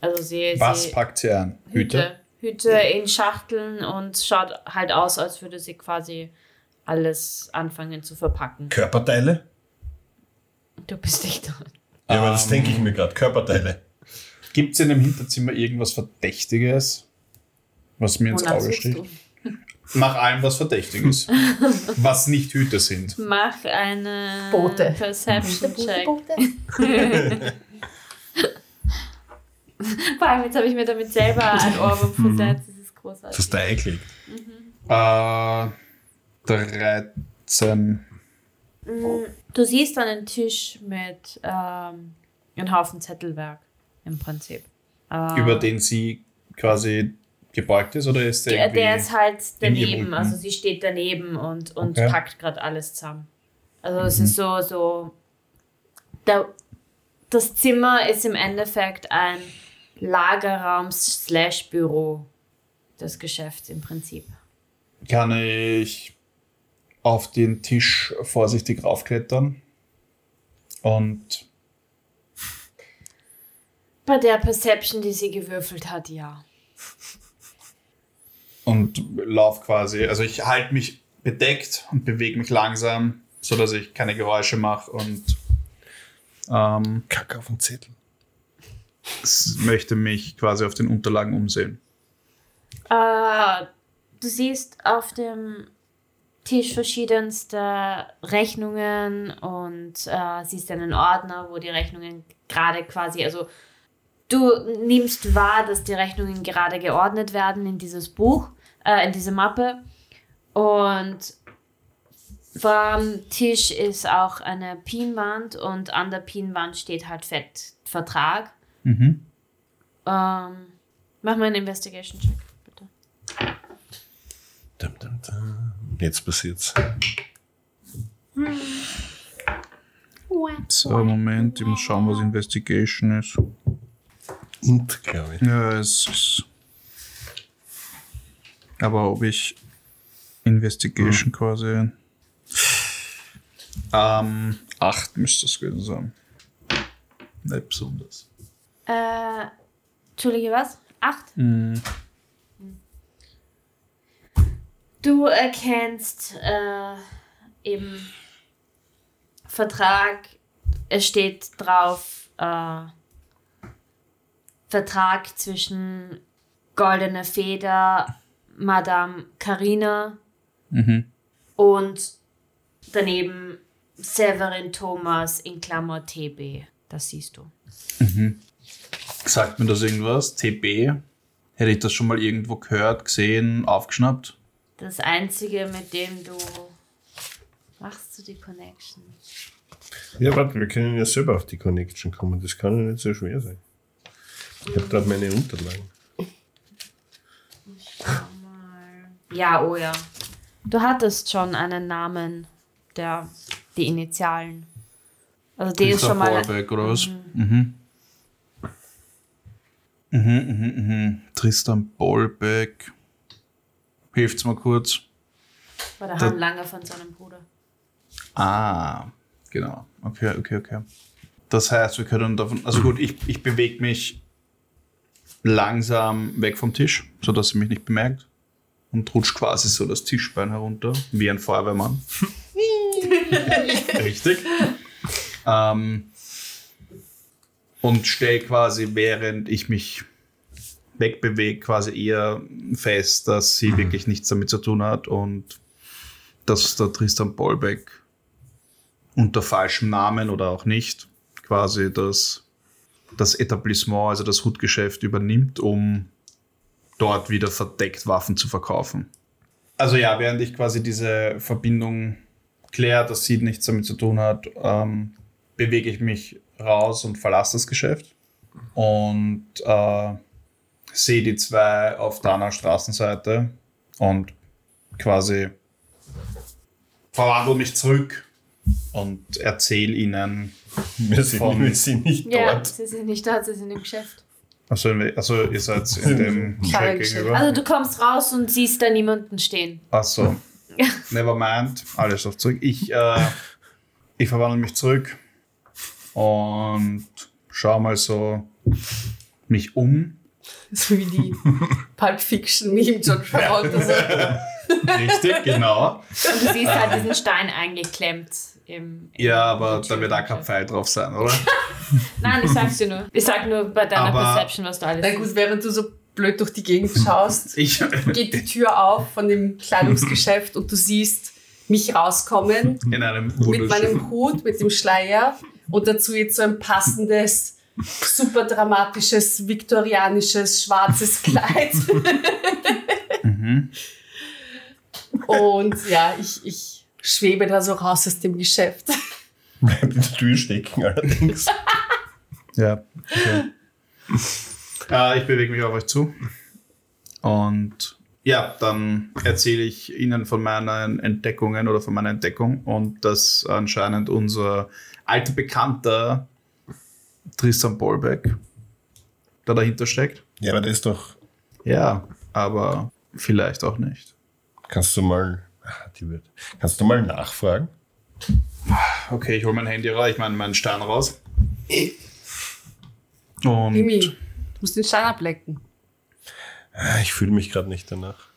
Also sie, Was sie packt sie an? Hüte? Hüte. Hüte in Schachteln und schaut halt aus, als würde sie quasi alles anfangen zu verpacken. Körperteile? Du bist nicht dran. Ja, aber das Ähm, denke ich mir gerade. Körperteile. Gibt es in dem Hinterzimmer irgendwas Verdächtiges, was mir ins Wonach Auge sticht? du? Nach allem, was Verdächtiges. [laughs] was nicht Hüte sind. Mach eine Boote. Perception Check. [laughs] Vor allem, jetzt habe ich mir damit selber ein Ohrwurm versetzt. Das ist Das großartig. hast du eingelegt. Äh, 13. Du siehst einen Tisch mit ähm, einem Haufen Zettelwerk im Prinzip. Äh, Über den sie quasi gebeugt ist oder ist der, der, irgendwie... der ist halt daneben, also sie steht daneben und, und Okay. packt gerade alles zusammen. Also es ist so, so der, das Zimmer ist im Endeffekt ein Lagerraum slash Büro des Geschäfts im Prinzip. Kann ich auf den Tisch vorsichtig raufklettern und Bei der Perception, die sie gewürfelt hat, ja. und lauf quasi, also ich halte mich bedeckt und bewege mich langsam, so dass ich keine Geräusche mache und ähm, Kack auf den Zettel. möchte mich quasi auf den Unterlagen umsehen. Äh, du siehst auf dem Tisch verschiedenste Rechnungen und äh, siehst einen Ordner, wo die Rechnungen gerade quasi, also du nimmst wahr, dass die Rechnungen gerade geordnet werden in dieses Buch, äh, in diese Mappe. Und vom Tisch ist auch eine Pinwand und an der Pinwand steht halt fett Vertrag. Mhm. Ähm, mach mal einen Investigation-Check, bitte. Dum, dum, dum. Jetzt passiert's. So, Moment, ich muss schauen, was Investigation ist. Int, glaube ich. Ja, es ist. Aber ob ich Investigation quasi. Ähm, 8 müsste es gewesen sein. Nicht besonders. Äh, Entschuldige, was? Acht? Mhm. Du erkennst äh, eben Vertrag, es steht drauf, äh, Vertrag zwischen Goldene Feder, Madame Carina Mhm. und daneben Severin Thomas in Klammer TB. Das siehst du. Sagt mir das irgendwas? TB? Hätte ich das schon mal irgendwo gehört, gesehen, aufgeschnappt? Das einzige, mit dem du machst du die Connection. Ja, warte, wir können ja selber auf die Connection kommen. Das kann ja nicht so schwer sein. Ich habe gerade meine Unterlagen. Schau mal. Ja, oh ja. Du hattest schon einen Namen, der die Initialen. Also den ist schon mal. Vorbeck oder was? Mhm. Mhm, mhm, mhm. Tristan Bollbeck. Hilft's mal kurz. War der Handlanger von seinem Bruder. Ah, genau. Okay, okay, okay. Das heißt, wir können davon. Also gut, ich, ich bewege mich langsam weg vom Tisch, sodass sie mich nicht bemerkt. Und rutscht quasi so das Tischbein herunter, wie ein Feuerwehrmann. [laughs] Richtig. Ähm, und stelle quasi, während ich mich wegbewege, quasi eher fest, dass sie wirklich nichts damit zu tun hat und dass der Tristan Bollbeck unter falschem Namen oder auch nicht quasi das, das Etablissement, also das Hutgeschäft übernimmt, um dort wieder verdeckt Waffen zu verkaufen. Also ja, während ich quasi diese Verbindung kläre, dass sie nichts damit zu tun hat, ähm, bewege ich mich raus und verlasse das Geschäft und äh, sehe die zwei auf der anderen Straßenseite und quasi verwandle mich zurück und erzähle ihnen. Wir sind, Von- wir sind nicht Ja, dort. sie sind nicht dort, sie sind im Geschäft. Achso, also ihr seid in dem Kleidergeschäft. gegenüber. Also du kommst raus und siehst da niemanden stehen. Achso. Never mind. Alles auf zurück. Ich, äh, ich verwandle mich zurück und schau mal so mich um. So wie die [laughs] Pulp Fiction Meme John Travolta. So. Richtig, genau. Und du siehst halt diesen Stein eingeklemmt im. im Ja, aber da wird auch kein Pfeil drauf sein, oder? [laughs] Nein, ich sag's dir nur. Ich sag nur bei deiner Aber- Perception, was du alles Na gut, während du so blöd durch die Gegend schaust, [laughs] Ich, geht die Tür auf von dem Kleidungsgeschäft und du siehst mich rauskommen in einem mit meinem Hut, mit dem Schleier und dazu jetzt so ein passendes super dramatisches, viktorianisches, schwarzes [laughs] Kleid. Und ja, ich, ich schwebe da so raus aus dem Geschäft. Bleibt in der Tür stecken allerdings. Ja. Okay. äh, ich bewege mich auf euch zu. Und ja, dann erzähle ich Ihnen von meinen Entdeckungen oder von meiner Entdeckung und dass anscheinend unser alter Bekannter Tristan Bolbeck da dahinter steckt. Ja, aber das ist doch. Ja, aber vielleicht auch nicht. Kannst du mal. ah, Die wird, kannst du mal nachfragen? Okay, ich hole mein Handy raus, ich meine meinen Stein raus. Und Mimi, du musst den Stein ablecken. Ah, Ich fühle mich gerade nicht danach.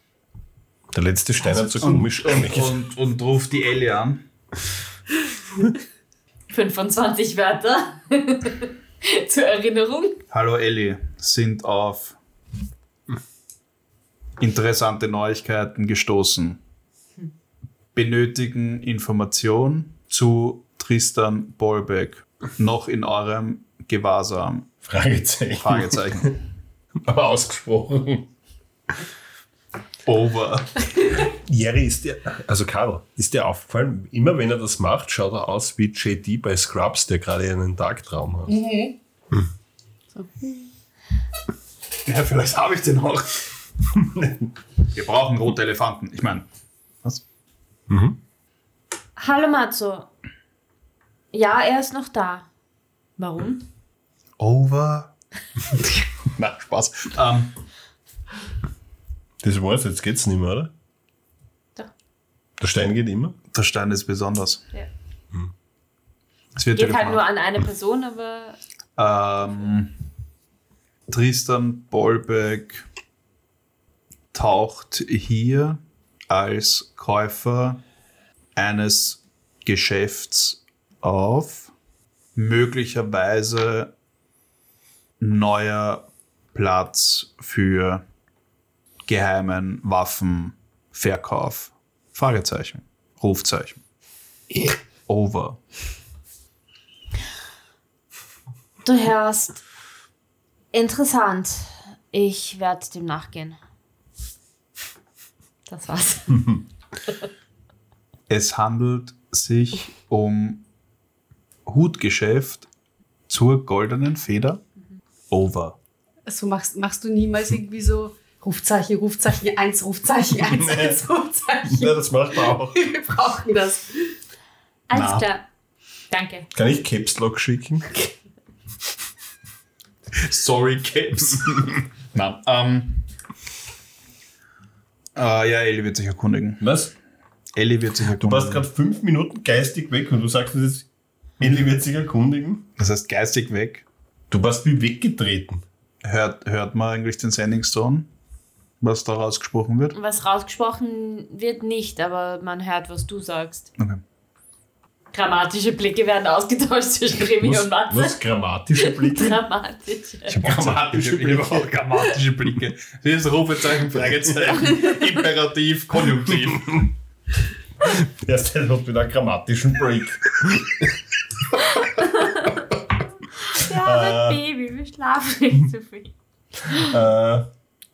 Der letzte Stein hat so und, komisch und, geschmeckt. und, und ruft die Ellie an. [laughs] 25 Wörter. [laughs] [laughs] Zur Erinnerung. Hallo Ellie, sind auf interessante Neuigkeiten gestoßen. Benötigen Information zu Tristan Bolbeck noch in eurem Gewahrsam? Fragezeichen. Fragezeichen. [laughs] Aber ausgesprochen. Over. [laughs] Jerry ist der, also Caro, ist dir aufgefallen, immer wenn er das macht, schaut er aus wie JD bei Scrubs, der gerade einen Tagtraum hat. Ja, vielleicht habe ich den auch. [laughs] Wir brauchen rote Elefanten. Ich meine, was? Hallo Matzo. Ja, er ist noch da. Warum? Over. [laughs] Na, Spaß. Ähm, Das war's, jetzt geht's nicht mehr, oder? Doch. Der Stein geht immer. der Stein ist besonders. Ja. Es wird Geht halt nur an eine Person, aber Ähm, Tristan Bolbeck taucht hier als Käufer eines Geschäfts auf, möglicherweise neuer Platz für geheimen Waffenverkauf. Fragezeichen. Rufzeichen. Over. du hörst. Interessant. Ich werde dem nachgehen. Das war's. [laughs] Es handelt sich um Hutgeschäft zur goldenen Feder. Over. So machst, machst du niemals irgendwie so Rufzeichen, Rufzeichen, eins, Rufzeichen, eins, [laughs] Nee. eins, Rufzeichen. Ja, das macht er auch. Wir brauchen das. Alles Na. klar. Danke. Kann ich Caps Lock schicken? Sorry, Caps. [laughs] Nein. Ähm, äh, ja, Ellie wird sich erkundigen. Was? Ellie wird sich Du erkundigen. warst gerade fünf Minuten geistig weg und du sagst jetzt, Ellie wird sich erkundigen. das heißt, geistig weg. Du warst wie weggetreten. Hört, hört man eigentlich den Sending Stone, was da rausgesprochen wird? Was rausgesprochen wird nicht, aber man hört, was du sagst. Okay. Grammatische Blicke werden ausgetauscht zwischen Remy Was, und Matze. was grammatische Blicke? Grammatische. Grammatische Blicke. Grammatische Blicke. Das ist Rufezeichen, Fragezeichen, [laughs] Imperativ, Konjunktiv. [laughs] Erst hat wieder einen grammatischen Break. [laughs] Ja, aber Baby, wir schlafen nicht so viel. Äh,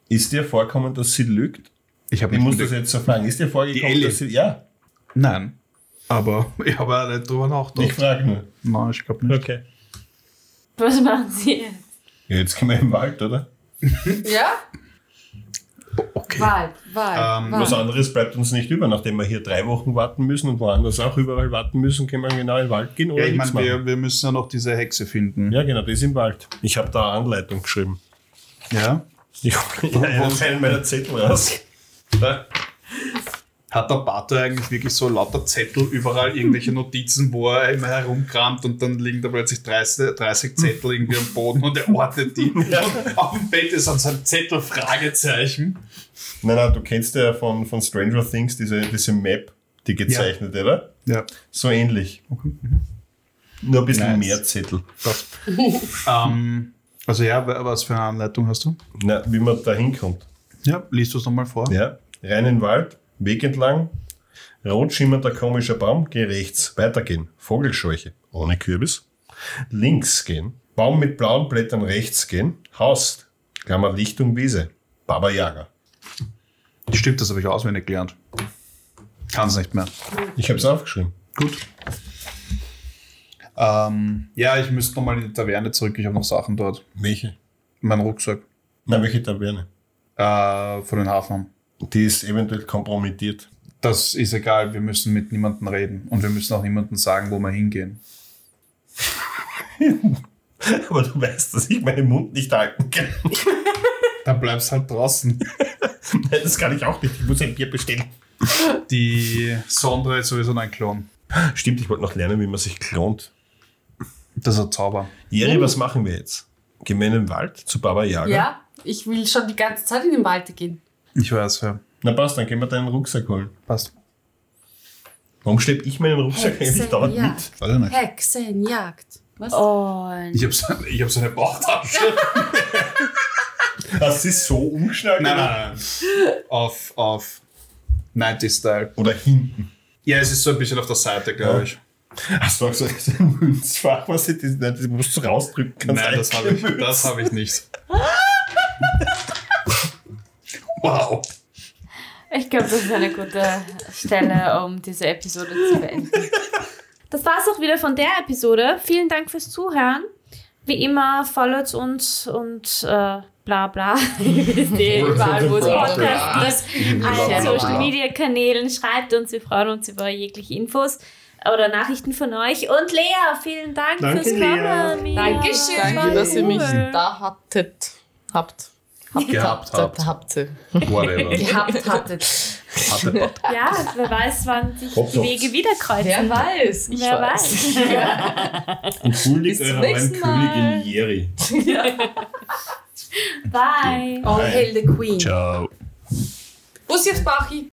ist dir vorkommen, dass sie lügt? Ich habe Ich muss das jetzt so fragen. Ist dir Die vorgekommen, dass sie. Ja, Nein. Aber [laughs] ich habe auch nicht drüber ich nachgedacht. frage nur. Nein, ich glaube nicht. Okay. Was machen Sie jetzt? Ja, jetzt gehen wir im Wald, oder? [laughs] Ja? Okay. Wald, Wald, Ähm, Wald. Was anderes bleibt uns nicht über. Nachdem wir hier drei Wochen warten müssen und woanders auch überall warten müssen, können wir genau in den Wald gehen oder Ja, ich meine, machen. wir, wir müssen ja noch diese Hexe finden. Ja, genau, das ist im Wald. Ich habe da eine Anleitung geschrieben. Ja? Ich hole ja, [laughs] einen meiner Zettel raus. Hat der Pater eigentlich wirklich so lauter Zettel überall, irgendwelche Notizen, wo er immer herumkramt und dann liegen da plötzlich 30, 30 Zettel irgendwie am Boden und er ordnet die. [laughs] Und auf dem Bett ist an seinem Zettel Fragezeichen. Nein, nein, du kennst ja von, von Stranger Things diese, diese Map, die gezeichnete, oder? Ja. So ähnlich. Nur ein bisschen Nice. mehr Zettel. [laughs] Ähm, also ja, wa- was für eine Anleitung hast du? Na, wie man da hinkommt. Ja, liest du es nochmal vor? Ja, rein in den Wald, Weg entlang, rot schimmert ein komischer Baum, geh rechts, weitergehen, Vogelscheuche, ohne Kürbis, links gehen, Baum mit blauen Blättern rechts gehen. Haus. Klammer Lichtung Wiese. Baba Yaga. Stimmt, das habe ich auswendig gelernt. Kann es nicht mehr. Ich habe es aufgeschrieben. Gut. Ähm, ja, ich müsste nochmal in die Taverne zurück. Ich habe noch Sachen dort. Welche? Mein Rucksack Na, welche Taverne? äh, von den Hafen. Die ist eventuell kompromittiert. Das ist egal, wir müssen mit niemandem reden. Und wir müssen auch niemandem sagen, wo wir hingehen. [laughs] Aber du weißt, dass ich meinen Mund nicht halten kann. [laughs] Dann bleibst halt draußen. [laughs] Nein, das kann ich auch nicht. Ich muss ein Bier bestellen. Die Sondre ist sowieso ein Klon. Stimmt, ich wollte noch lernen, wie man sich klont. Das ist ein Zauber. Jeri, was machen wir jetzt? Gehen wir in den Wald zu Baba Yaga? Ja, ich will schon die ganze Zeit in den Wald gehen. Ich weiß, ja. Na passt, dann gehen wir deinen Rucksack holen. Passt. Warum schleppe ich meinen Rucksack eigentlich dauernd mit? Weiß ich nicht. Hexenjagd. Was? Und Ich habe so, ich hab so eine Bauchtasche. [laughs] Das ist so umschnallt? nein, nein, nein. Auf, auf 90-Style. Oder hinten. Ja, es ist so ein bisschen auf der Seite, glaube ich. Hast du auch so ein Münzfach, was ich, das, das musst du rausdrücken kannst? Nein, das habe ich, das hab ich nicht. [laughs] wow. ich glaube, das ist eine gute Stelle, um diese Episode zu beenden. Das war's auch wieder von der Episode. Vielen Dank fürs Zuhören. Wie immer, followt uns und äh, bla bla. [laughs] Überall, wo es. Podcasts gibt. Allen Social. Media Kanälen. Schreibt uns, wir freuen uns über jegliche Infos oder Nachrichten von euch. Und Lea, vielen Dank Danke, fürs Lea. Kommen. Dankeschön. Danke, dass ihr mich da hattet. Habt. Habt, Gehabt habt, habt. Whatever. [laughs] Gehabt hattet. Ja, wer weiß, wann sich Hopp, die. Wege wieder kreuzen. Wer weiß. Ich Wer weiß. weiß. [laughs] Und huldigt Bis zum eurer neuen nächsten Mal. Königin Jeri. Bye. All hail the Queen. Ciao. Bussi aufs Bauchi.